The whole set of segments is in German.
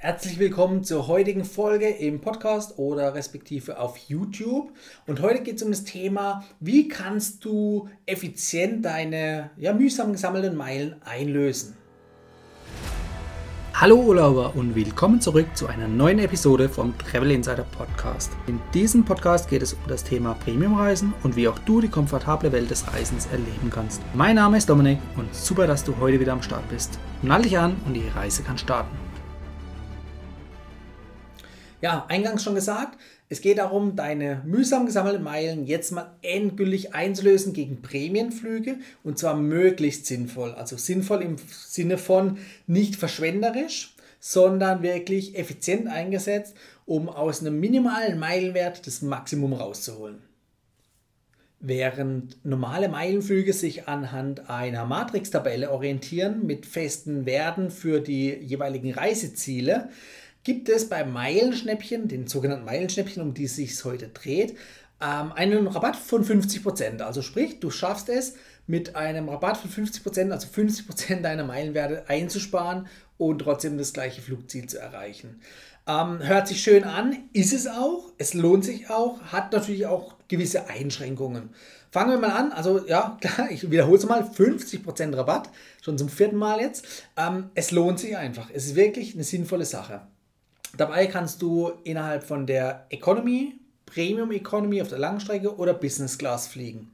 Herzlich willkommen zur heutigen Folge im Podcast oder respektive auf YouTube. Und heute geht es um das Thema, wie kannst du effizient deine ja, mühsam gesammelten Meilen einlösen. Hallo Urlauber und willkommen zurück zu einer neuen Episode vom Travel Insider Podcast. In diesem Podcast geht es um das Thema Premiumreisen und wie auch du die komfortable Welt des Reisens erleben kannst. Mein Name ist Dominik und super, dass du heute wieder am Start bist. Nall dich an und die Reise kann starten. Ja, eingangs schon gesagt, es geht darum, deine mühsam gesammelten Meilen jetzt mal endgültig einzulösen gegen Prämienflüge und zwar möglichst sinnvoll. Also sinnvoll im Sinne von nicht verschwenderisch, sondern wirklich effizient eingesetzt, um aus einem minimalen Meilenwert das Maximum rauszuholen. Während normale Meilenflüge sich anhand einer Matrix-Tabelle orientieren mit festen Werten für die jeweiligen Reiseziele, gibt es bei Meilenschnäppchen, den sogenannten Meilenschnäppchen, um die es sich heute dreht, ähm, einen Rabatt von 50%. Also sprich, du schaffst es mit einem Rabatt von 50%, also 50% deiner Meilenwerte einzusparen und trotzdem das gleiche Flugziel zu erreichen. Ähm, hört sich schön an, ist es auch, es lohnt sich auch, hat natürlich auch gewisse Einschränkungen. Fangen wir mal an, also ja, klar, ich wiederhole es mal, 50% Rabatt, schon zum vierten Mal jetzt. Ähm, es lohnt sich einfach, es ist wirklich eine sinnvolle Sache. Dabei kannst du innerhalb von der Economy, Premium Economy auf der Langstrecke oder Business Class fliegen.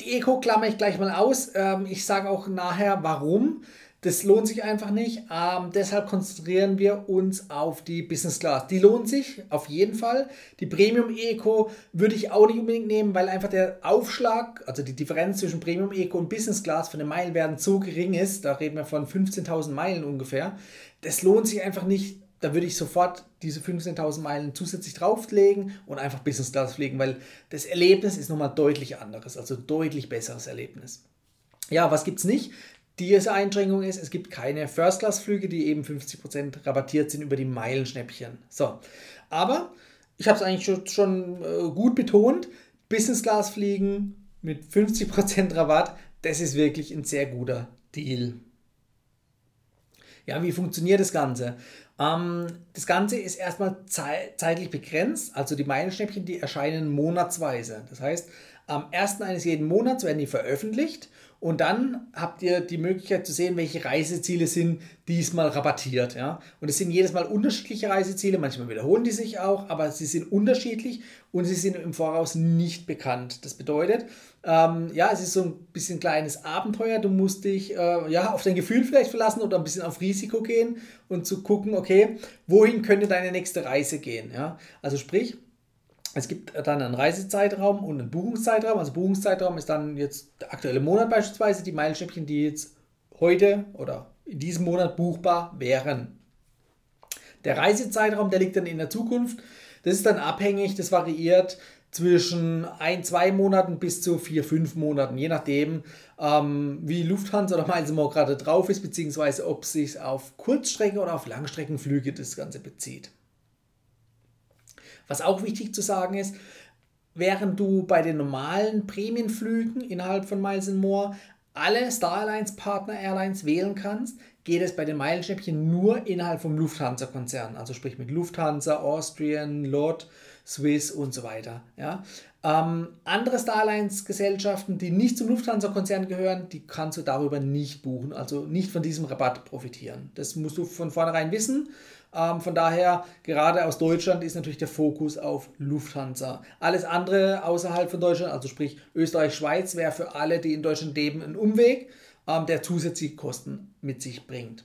Die Eco klammer ich gleich mal aus. Ähm, ich sage auch nachher, warum. Das lohnt sich einfach nicht. Ähm, deshalb konzentrieren wir uns auf die Business Class. Die lohnt sich auf jeden Fall. Die Premium Eco würde ich auch nicht unbedingt nehmen, weil einfach der Aufschlag, also die Differenz zwischen Premium Eco und Business Class von den Meilenwerten so gering ist. Da reden wir von 15.000 Meilen ungefähr. Das lohnt sich einfach nicht da würde ich sofort diese 15.000 Meilen zusätzlich drauflegen und einfach Business Class fliegen, weil das Erlebnis ist nochmal deutlich anderes, also deutlich besseres Erlebnis. Ja, was gibt es nicht? Diese Einschränkung ist, es gibt keine First-Class-Flüge, die eben 50% rabattiert sind über die Meilenschnäppchen. So, aber ich habe es eigentlich schon, schon äh, gut betont, Business-Class fliegen mit 50% Rabatt, das ist wirklich ein sehr guter Deal. Ja, wie funktioniert das Ganze? Ähm, das Ganze ist erstmal zei zeitlich begrenzt, also die Meilenschnäppchen, die erscheinen monatsweise. Das heißt, am 1. eines jeden Monats werden die veröffentlicht und dann habt ihr die Möglichkeit zu sehen, welche Reiseziele sind diesmal rabattiert. Ja? Und es sind jedes Mal unterschiedliche Reiseziele, manchmal wiederholen die sich auch, aber sie sind unterschiedlich und sie sind im Voraus nicht bekannt. Das bedeutet, ähm, ja, es ist so ein bisschen kleines Abenteuer. Du musst dich äh, ja, auf dein Gefühl vielleicht verlassen oder ein bisschen auf Risiko gehen und zu gucken, okay, wohin könnte deine nächste Reise gehen. Ja? Also sprich, es gibt dann einen Reisezeitraum und einen Buchungszeitraum. Also Buchungszeitraum ist dann jetzt der aktuelle Monat beispielsweise, die Meilenschäppchen, die jetzt heute oder in diesem Monat buchbar wären. Der Reisezeitraum, der liegt dann in der Zukunft. Das ist dann abhängig, das variiert zwischen ein, zwei Monaten bis zu vier, fünf Monaten, je nachdem, ähm, wie Lufthansa oder Miles gerade drauf ist, beziehungsweise ob es sich auf Kurzstrecken oder auf Langstreckenflüge das Ganze bezieht. Was auch wichtig zu sagen ist, während du bei den normalen Prämienflügen innerhalb von Miles More alle Star Alliance Partner Airlines wählen kannst, geht es bei den Meilenschnäppchen nur innerhalb vom Lufthansa-Konzern, also sprich mit Lufthansa, Austrian, LOT, Swiss und so weiter. Ja. Ähm, andere Star Alliance Gesellschaften, die nicht zum Lufthansa-Konzern gehören, die kannst du darüber nicht buchen, also nicht von diesem Rabatt profitieren. Das musst du von vornherein wissen ähm, von daher, gerade aus Deutschland ist natürlich der Fokus auf Lufthansa. Alles andere außerhalb von Deutschland, also sprich Österreich, Schweiz, wäre für alle, die in Deutschland leben, ein Umweg, ähm, der zusätzliche Kosten mit sich bringt.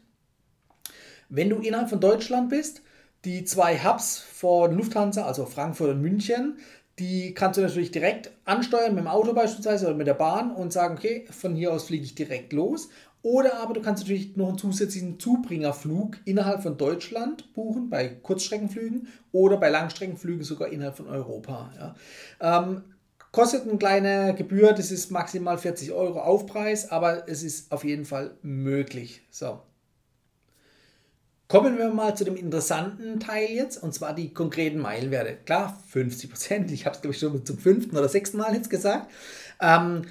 Wenn du innerhalb von Deutschland bist, die zwei Hubs von Lufthansa, also Frankfurt und München, die kannst du natürlich direkt ansteuern mit dem Auto beispielsweise oder mit der Bahn und sagen, okay, von hier aus fliege ich direkt los. Oder aber du kannst natürlich noch einen zusätzlichen Zubringerflug innerhalb von Deutschland buchen, bei Kurzstreckenflügen oder bei Langstreckenflügen sogar innerhalb von Europa. Ja. Ähm, kostet eine kleine Gebühr, das ist maximal 40 Euro Aufpreis, aber es ist auf jeden Fall möglich. So. Kommen wir mal zu dem interessanten Teil jetzt, und zwar die konkreten Meilenwerte. Klar, 50 Prozent, ich habe es glaube ich schon zum fünften oder sechsten Mal jetzt gesagt. Ähm,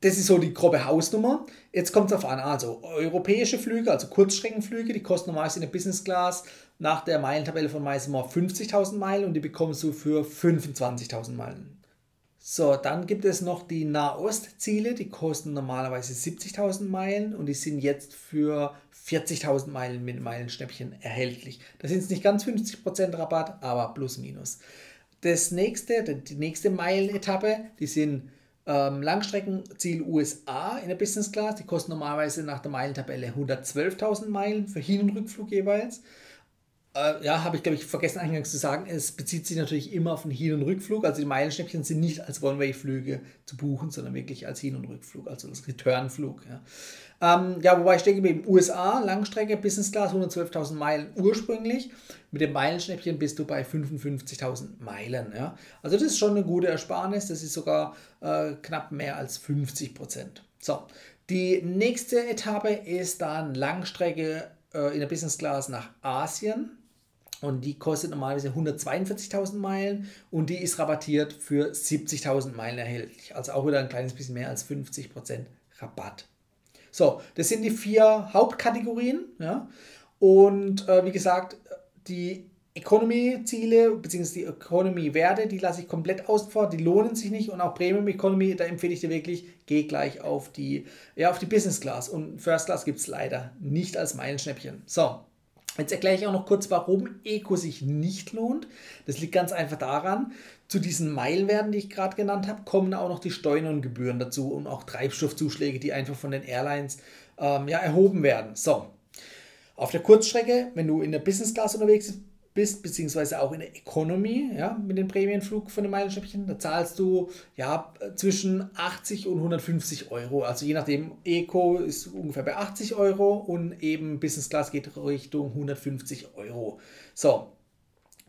das ist so die grobe Hausnummer. Jetzt kommt es auf an, also europäische Flüge, also Kurzstreckenflüge, die kosten normalerweise in der Business Class nach der Meilentabelle von Meismore 50.000 Meilen und die bekommst du für 25.000 Meilen. So, dann gibt es noch die Nahostziele, die kosten normalerweise 70.000 Meilen und die sind jetzt für 40.000 Meilen mit Meilenschnäppchen erhältlich. Da sind es nicht ganz 50% Rabatt, aber plus minus. Das nächste, die nächste Meilenetappe, die sind ähm, Langstreckenziel USA in der Business Class, die kosten normalerweise nach der Meilentabelle 112.000 Meilen für Hin- und Rückflug jeweils. Äh, ja, habe ich glaube ich vergessen eingangs zu sagen, es bezieht sich natürlich immer auf den Hin- und Rückflug. Also die Meilenschnäppchen sind nicht als One-Way-Flüge zu buchen, sondern wirklich als Hin- und Rückflug, also als Return-Flug. Ja. Ähm, ja, wobei ich denke, in den USA, Langstrecke, Business Class, 112.000 Meilen ursprünglich. Mit dem Meilenschnäppchen bist du bei 55.000 Meilen. Ja. Also das ist schon eine gute Ersparnis, das ist sogar äh, knapp mehr als 50 Prozent. So, die nächste Etappe ist dann Langstrecke äh, in der Business Class nach Asien. Und die kostet normalerweise 142.000 Meilen und die ist rabattiert für 70.000 Meilen erhältlich. Also auch wieder ein kleines bisschen mehr als 50% Rabatt. So, das sind die vier Hauptkategorien. Ja? Und äh, wie gesagt, die Economy-Ziele bzw. die Economy-Werte, die lasse ich komplett außen vor, die lohnen sich nicht und auch Premium Economy, da empfehle ich dir wirklich, geh gleich auf die, ja, auf die Business Class und First Class gibt es leider nicht als Meilenschnäppchen. So, Jetzt erkläre ich auch noch kurz, warum Eco sich nicht lohnt. Das liegt ganz einfach daran, zu diesen Meilenwerten, die ich gerade genannt habe, kommen auch noch die Steuern und Gebühren dazu und auch Treibstoffzuschläge, die einfach von den Airlines ähm, ja, erhoben werden. So, auf der Kurzstrecke, wenn du in der Business Class unterwegs bist, bist, beziehungsweise auch in der Economy, ja, mit dem Prämienflug von den Meilenschnäppchen, da zahlst du ja zwischen 80 und 150 Euro. Also je nachdem, Eco ist ungefähr bei 80 Euro und eben Business Class geht Richtung 150 Euro. So,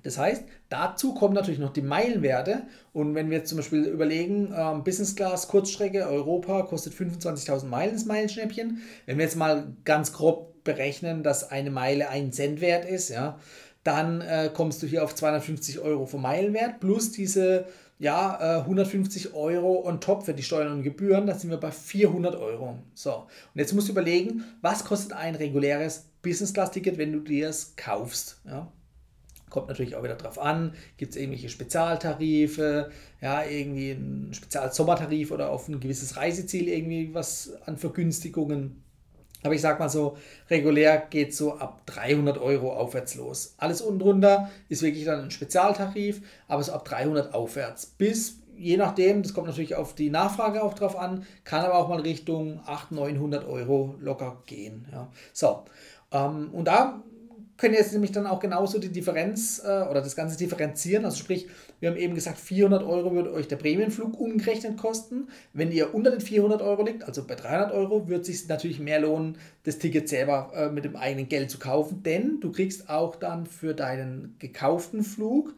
das heißt, dazu kommen natürlich noch die Meilenwerte. Und wenn wir jetzt zum Beispiel überlegen, ähm, Business Class Kurzstrecke Europa kostet 25.000 Meilen das Meilenschnäppchen. Wenn wir jetzt mal ganz grob berechnen, dass eine Meile ein Cent wert ist, ja, dann äh, kommst du hier auf 250 Euro vom Meilenwert plus diese ja, äh, 150 Euro on top für die Steuern und Gebühren, da sind wir bei 400 Euro. So, und jetzt musst du überlegen, was kostet ein reguläres Business-Class-Ticket, wenn du dir es kaufst. Ja? Kommt natürlich auch wieder drauf an, gibt es irgendwelche Spezialtarife, ja, irgendwie einen Spezial-Sommertarif oder auf ein gewisses Reiseziel irgendwie was an Vergünstigungen. Aber ich sag mal so, regulär geht so ab 300 Euro aufwärts los. Alles unten drunter ist wirklich dann ein Spezialtarif, aber so ab 300 aufwärts. Bis, je nachdem, das kommt natürlich auf die Nachfrage auch drauf an, kann aber auch mal Richtung 800, 900 Euro locker gehen. Ja. So, ähm, und da können jetzt nämlich dann auch genauso die Differenz äh, oder das Ganze differenzieren. Also sprich, wir haben eben gesagt, 400 Euro würde euch der Prämienflug umgerechnet kosten. Wenn ihr unter den 400 Euro liegt, also bei 300 Euro, wird es sich natürlich mehr lohnen, das Ticket selber äh, mit dem eigenen Geld zu kaufen, denn du kriegst auch dann für deinen gekauften Flug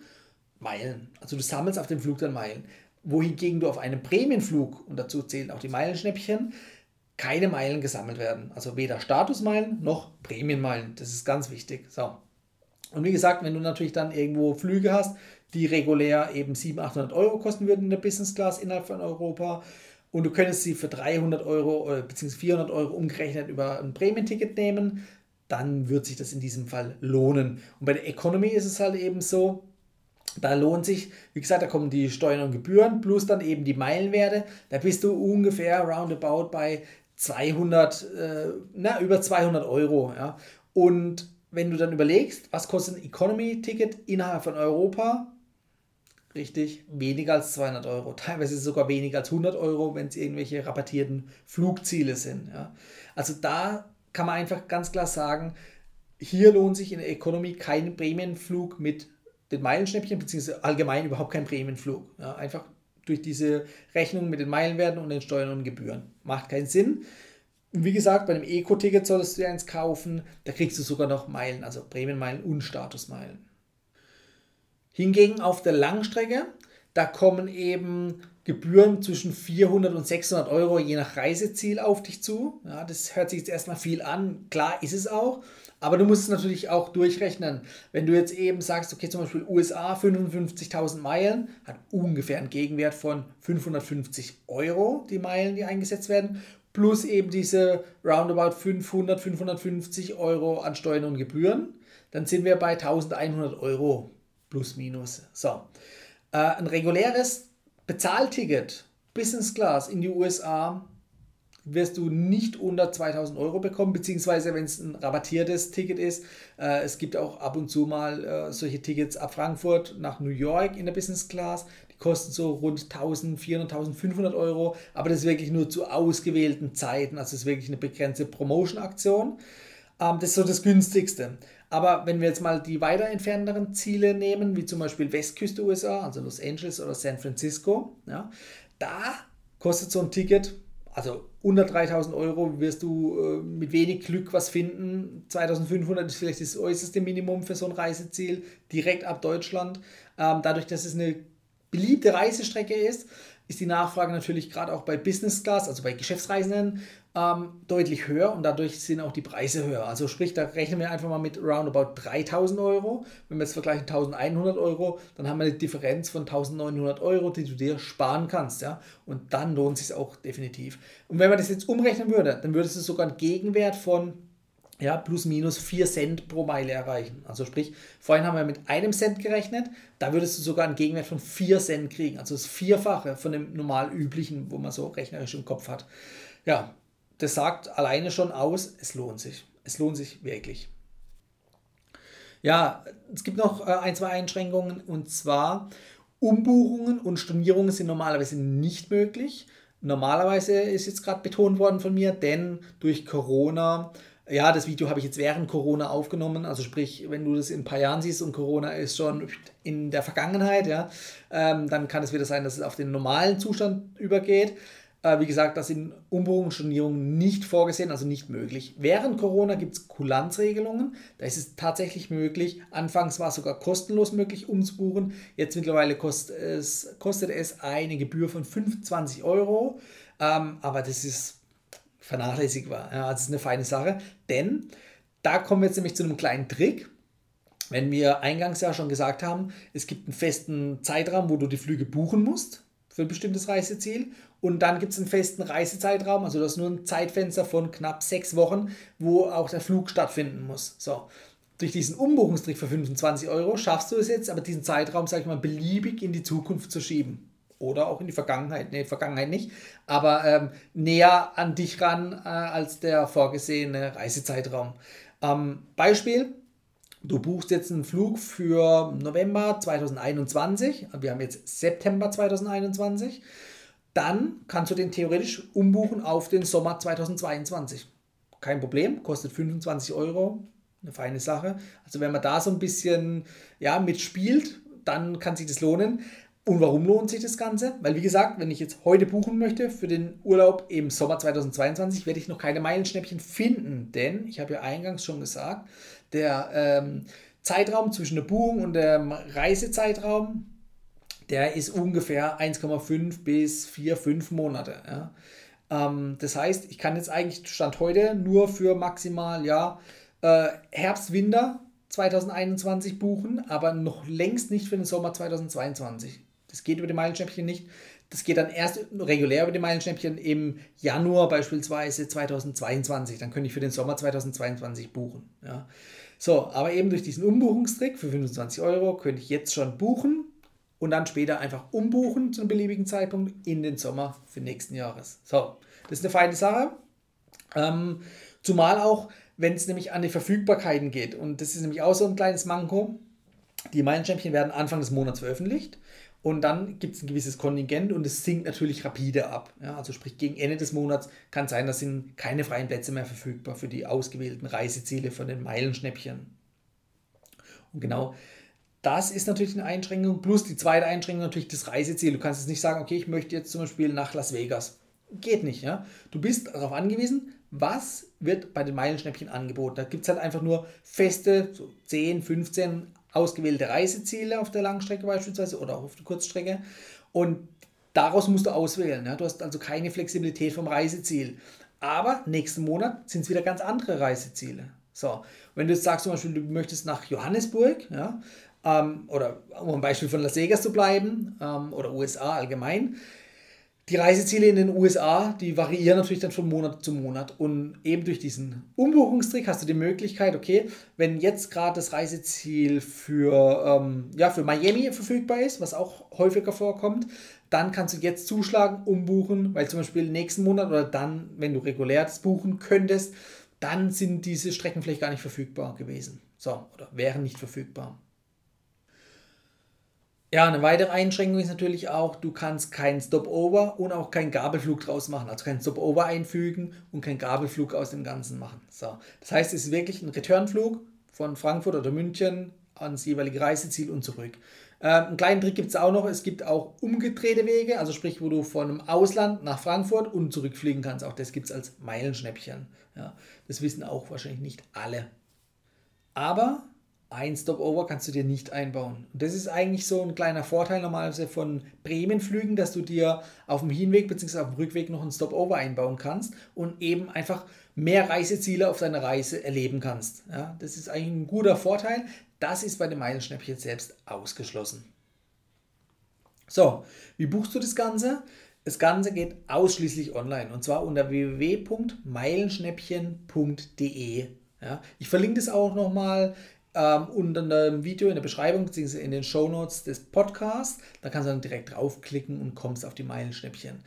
Meilen. Also du sammelst auf dem Flug dann Meilen. Wohingegen du auf einem Prämienflug, und dazu zählen auch die Meilenschnäppchen, keine Meilen gesammelt werden. Also weder Statusmeilen noch Prämienmeilen. Das ist ganz wichtig. So. Und wie gesagt, wenn du natürlich dann irgendwo Flüge hast, die regulär eben 700, 800 Euro kosten würden in der Business Class innerhalb von Europa und du könntest sie für 300 Euro bzw. 400 Euro umgerechnet über ein Prämienticket nehmen, dann wird sich das in diesem Fall lohnen. Und bei der Economy ist es halt eben so, da lohnt sich, wie gesagt, da kommen die Steuern und Gebühren plus dann eben die Meilenwerte. Da bist du ungefähr roundabout bei 200, äh, na, über 200 Euro. Ja. Und wenn du dann überlegst, was kostet ein Economy-Ticket innerhalb von Europa, richtig, weniger als 200 Euro. Teilweise sogar weniger als 100 Euro, wenn es irgendwelche rabattierten Flugziele sind. Ja. Also da kann man einfach ganz klar sagen, hier lohnt sich in der Economy kein Prämienflug mit den Meilenschnäppchen, beziehungsweise allgemein überhaupt kein Prämienflug. Ja, einfach durch diese Rechnung mit den Meilenwerten und den Steuern und Gebühren. Macht keinen Sinn. Wie gesagt, bei einem Eco-Ticket solltest du dir eins kaufen, da kriegst du sogar noch Meilen, also Prämienmeilen und Statusmeilen. Hingegen auf der Langstrecke, da kommen eben Gebühren zwischen 400 und 600 Euro je nach Reiseziel auf dich zu. Ja, das hört sich jetzt erstmal viel an. Klar ist es auch. Aber du musst es natürlich auch durchrechnen. Wenn du jetzt eben sagst, okay, zum Beispiel USA 55.000 Meilen, hat ungefähr einen Gegenwert von 550 Euro, die Meilen, die eingesetzt werden, plus eben diese roundabout 500, 550 Euro an Steuern und Gebühren, dann sind wir bei 1100 Euro plus minus. So, äh, ein reguläres Bezahlticket, Business Class in die USA wirst du nicht unter 2000 Euro bekommen, beziehungsweise wenn es ein rabattiertes Ticket ist. Äh, es gibt auch ab und zu mal äh, solche Tickets ab Frankfurt nach New York in der Business Class. Die kosten so rund 1400, 1500 Euro, aber das ist wirklich nur zu ausgewählten Zeiten. Also es ist wirklich eine begrenzte Promotion-Aktion. Ähm, das ist so das günstigste. Aber wenn wir jetzt mal die weiter entfernteren Ziele nehmen, wie zum Beispiel Westküste USA, also Los Angeles oder San Francisco, ja, da kostet so ein Ticket also unter 3000 Euro wirst du äh, mit wenig Glück was finden. 2500 ist vielleicht das äußerste Minimum für so ein Reiseziel, direkt ab Deutschland. Ähm, dadurch, dass es eine beliebte Reisestrecke ist, ist die Nachfrage natürlich gerade auch bei Business Class, also bei Geschäftsreisenden, ähm, deutlich höher und dadurch sind auch die Preise höher. Also sprich, da rechnen wir einfach mal mit roundabout 3000 Euro. Wenn wir jetzt vergleichen 1100 Euro, dann haben wir eine Differenz von 1900 Euro, die du dir sparen kannst. Ja? Und dann lohnt es sich auch definitiv. Und wenn man das jetzt umrechnen würde, dann würdest du sogar einen Gegenwert von ja, plus minus 4 Cent pro Meile erreichen. Also sprich, vorhin haben wir mit einem Cent gerechnet, da würdest du sogar einen Gegenwert von 4 Cent kriegen. Also das Vierfache von dem normal üblichen, wo man so rechnerisch im Kopf hat. Ja, das sagt alleine schon aus, es lohnt sich. Es lohnt sich wirklich. Ja, es gibt noch äh, ein, zwei Einschränkungen und zwar Umbuchungen und Stornierungen sind normalerweise nicht möglich. Normalerweise ist jetzt gerade betont worden von mir, denn durch Corona ja, das Video habe ich jetzt während Corona aufgenommen. Also sprich, wenn du das in ein paar Jahren siehst und Corona ist schon in der Vergangenheit, ja, ähm, dann kann es wieder sein, dass es auf den normalen Zustand übergeht. Äh, wie gesagt, das sind Umbuchungen, Stornierungen nicht vorgesehen, also nicht möglich. Während Corona gibt es Kulanzregelungen. Da ist es tatsächlich möglich. Anfangs war es sogar kostenlos möglich umzubuchen. Jetzt mittlerweile kostet es, kostet es eine Gebühr von 25 Euro. Ähm, aber das ist vernachlässigbar. Ja, das ist eine feine Sache, denn da kommen wir jetzt nämlich zu einem kleinen Trick. Wenn wir eingangs ja schon gesagt haben, es gibt einen festen Zeitraum, wo du die Flüge buchen musst für ein bestimmtes Reiseziel und dann gibt es einen festen Reisezeitraum, also das ist nur ein Zeitfenster von knapp sechs Wochen, wo auch der Flug stattfinden muss. So, durch diesen Umbuchungstrick für 25 Euro schaffst du es jetzt, aber diesen Zeitraum, sag ich mal, beliebig in die Zukunft zu schieben oder auch in die Vergangenheit. Nee, Vergangenheit nicht, aber ähm, näher an dich ran äh, als der vorgesehene Reisezeitraum. Ähm, Beispiel, du buchst jetzt einen Flug für November 2021, wir haben jetzt September 2021, dann kannst du den theoretisch umbuchen auf den Sommer 2022. Kein Problem, kostet 25 Euro, eine feine Sache. Also wenn man da so ein bisschen ja, mitspielt, dann kann sich das lohnen. Und warum lohnt sich das Ganze? Weil, wie gesagt, wenn ich jetzt heute buchen möchte für den Urlaub im Sommer 2022, werde ich noch keine Meilenschnäppchen finden. Denn, ich habe ja eingangs schon gesagt, der ähm, Zeitraum zwischen der Buchung und dem Reisezeitraum, der ist ungefähr 1,5 bis 4, 5 Monate. Ja. Ähm, das heißt, ich kann jetzt eigentlich Stand heute nur für maximal ja, äh, Herbst, Winter 2021 buchen, aber noch längst nicht für den Sommer 2022. Das geht über die Meilenschnäppchen nicht. Das geht dann erst regulär über die Meilenschnäppchen im Januar beispielsweise 2022. Dann könnte ich für den Sommer 2022 buchen. Ja. So, aber eben durch diesen Umbuchungstrick für 25 Euro könnte ich jetzt schon buchen und dann später einfach umbuchen zu einem beliebigen Zeitpunkt in den Sommer für nächsten Jahres. So, das ist eine feine Sache. Ähm, zumal auch, wenn es nämlich an die Verfügbarkeiten geht. Und das ist nämlich auch so ein kleines Manko. Die Meilenschnäppchen werden Anfang des Monats veröffentlicht und dann gibt es ein gewisses Kontingent und es sinkt natürlich rapide ab. Ja, also sprich, gegen Ende des Monats kann sein, dass sind keine freien Plätze mehr verfügbar für die ausgewählten Reiseziele von den Meilenschnäppchen. Und genau das ist natürlich eine Einschränkung. Plus die zweite Einschränkung natürlich das Reiseziel. Du kannst jetzt nicht sagen, okay, ich möchte jetzt zum Beispiel nach Las Vegas. Geht nicht, ja. Du bist darauf angewiesen, was wird bei den Meilenschnäppchen angeboten. Da gibt es halt einfach nur feste, so 10, 15 ausgewählte Reiseziele auf der Langstrecke beispielsweise oder auch auf der Kurzstrecke. Und Daraus musst du auswählen. Ja? Du hast also keine Flexibilität vom Reiseziel. Aber nächsten Monat sind es wieder ganz andere Reiseziele. So, wenn du jetzt sagst zum Beispiel, du möchtest nach Johannesburg, ja, ähm, oder um ein Beispiel von Las Vegas zu bleiben, ähm, oder USA allgemein, die Reiseziele in den USA, die variieren natürlich dann von Monat zu Monat. Und eben durch diesen Umbuchungstrick hast du die Möglichkeit, okay, wenn jetzt gerade das Reiseziel für, ähm, ja, für Miami verfügbar ist, was auch häufiger vorkommt, dann kannst du jetzt zuschlagen, umbuchen, weil zum Beispiel nächsten Monat oder dann, wenn du regulär das buchen könntest, dann sind diese Strecken vielleicht gar nicht verfügbar gewesen. So, oder wären nicht verfügbar. Ja, eine weitere Einschränkung ist natürlich auch, du kannst keinen Stopover und auch keinen Gabelflug draus machen. Also keinen Stopover einfügen und keinen Gabelflug aus dem Ganzen machen. So. Das heißt, es ist wirklich ein Returnflug von Frankfurt oder München ans jeweilige Reiseziel und zurück. Ähm, einen kleinen Trick gibt es auch noch. Es gibt auch umgedrehte Wege, also sprich, wo du von einem Ausland nach Frankfurt und zurückfliegen kannst. Auch das gibt es als Meilenschnäppchen. Ja, das wissen auch wahrscheinlich nicht alle. Aber ein Stopover kannst du dir nicht einbauen. Und das ist eigentlich so ein kleiner Vorteil normalerweise von Bremenflügen, dass du dir auf dem Hinweg bzw. auf dem Rückweg noch ein Stopover einbauen kannst und eben einfach mehr Reiseziele auf deiner Reise erleben kannst. Ja, das ist eigentlich ein guter Vorteil. Das ist bei dem Meilenschnäppchen selbst ausgeschlossen. So, wie buchst du das Ganze? Das Ganze geht ausschließlich online und zwar unter www.meilenschnäppchen.de. Ja, ich verlinke das auch nochmal ähm, unter einem Video in der Beschreibung bzw. in den Show Notes des Podcasts. Da kannst du dann direkt draufklicken und kommst auf die Meilenschnäppchen.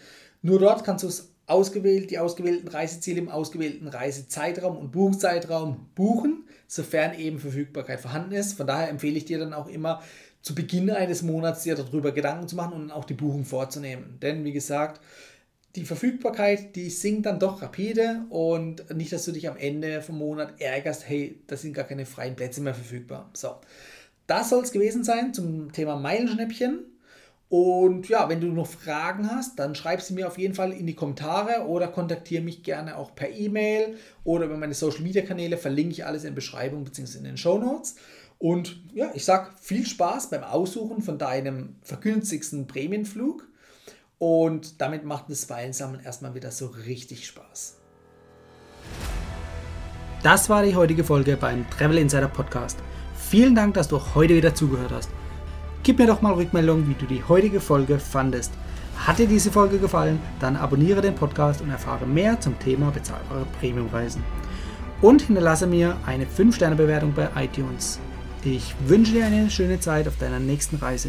Nur dort kannst du es ausgewählt, die ausgewählten Reiseziele im ausgewählten Reisezeitraum und Buchzeitraum buchen, sofern eben Verfügbarkeit vorhanden ist. Von daher empfehle ich dir dann auch immer zu Beginn eines Monats dir darüber Gedanken zu machen und auch die Buchung vorzunehmen. Denn wie gesagt, die Verfügbarkeit, die sinkt dann doch rapide und nicht, dass du dich am Ende vom Monat ärgerst, hey, da sind gar keine freien Plätze mehr verfügbar. So, das soll es gewesen sein zum Thema Meilenschnäppchen. Und ja, wenn du noch Fragen hast, dann schreib sie mir auf jeden Fall in die Kommentare oder kontaktiere mich gerne auch per E-Mail oder über meine Social Media Kanäle. Verlinke ich alles in der Beschreibung bzw. in den Show Notes. Und ja, ich sage viel Spaß beim Aussuchen von deinem vergünstigsten Prämienflug. Und damit macht das Weinsammeln erstmal wieder so richtig Spaß. Das war die heutige Folge beim Travel Insider Podcast. Vielen Dank, dass du heute wieder zugehört hast. Gib mir doch mal Rückmeldung, wie du die heutige Folge fandest. Hat dir diese Folge gefallen, dann abonniere den Podcast und erfahre mehr zum Thema bezahlbare Premiumreisen. Und hinterlasse mir eine 5-Sterne-Bewertung bei iTunes. Ich wünsche dir eine schöne Zeit auf deiner nächsten Reise.